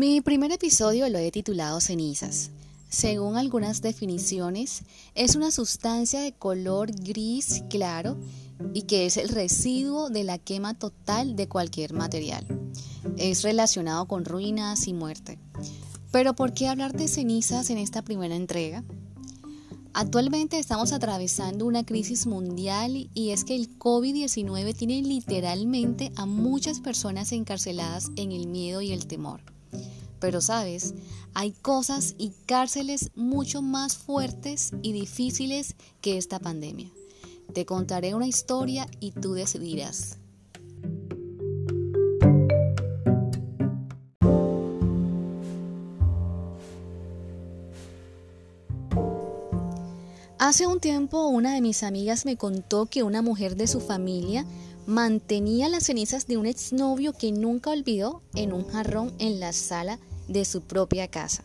Mi primer episodio lo he titulado Cenizas. Según algunas definiciones, es una sustancia de color gris claro y que es el residuo de la quema total de cualquier material. Es relacionado con ruinas y muerte. Pero ¿por qué hablar de cenizas en esta primera entrega? Actualmente estamos atravesando una crisis mundial y es que el COVID-19 tiene literalmente a muchas personas encarceladas en el miedo y el temor. Pero sabes, hay cosas y cárceles mucho más fuertes y difíciles que esta pandemia. Te contaré una historia y tú decidirás. Hace un tiempo una de mis amigas me contó que una mujer de su familia mantenía las cenizas de un exnovio que nunca olvidó en un jarrón en la sala de su propia casa.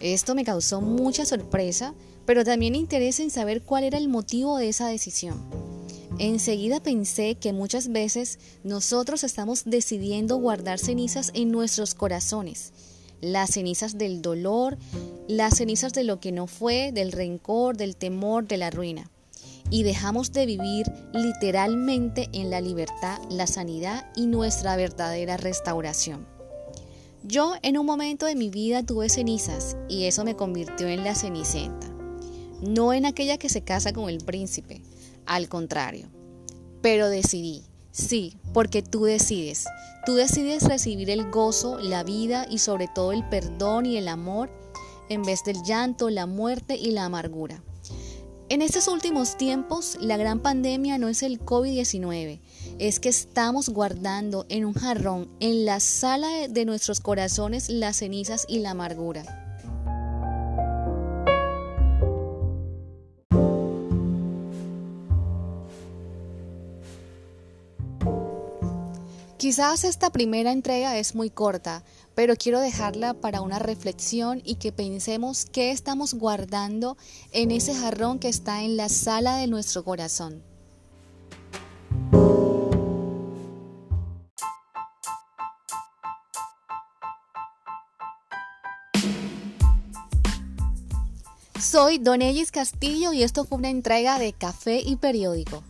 Esto me causó mucha sorpresa, pero también interés en saber cuál era el motivo de esa decisión. Enseguida pensé que muchas veces nosotros estamos decidiendo guardar cenizas en nuestros corazones, las cenizas del dolor, las cenizas de lo que no fue, del rencor, del temor, de la ruina. Y dejamos de vivir literalmente en la libertad, la sanidad y nuestra verdadera restauración. Yo en un momento de mi vida tuve cenizas y eso me convirtió en la cenicienta, no en aquella que se casa con el príncipe, al contrario. Pero decidí, sí, porque tú decides, tú decides recibir el gozo, la vida y sobre todo el perdón y el amor en vez del llanto, la muerte y la amargura. En estos últimos tiempos, la gran pandemia no es el COVID-19, es que estamos guardando en un jarrón, en la sala de nuestros corazones, las cenizas y la amargura. Quizás esta primera entrega es muy corta, pero quiero dejarla para una reflexión y que pensemos qué estamos guardando en ese jarrón que está en la sala de nuestro corazón. Soy Don Ellis Castillo y esto fue una entrega de Café y Periódico.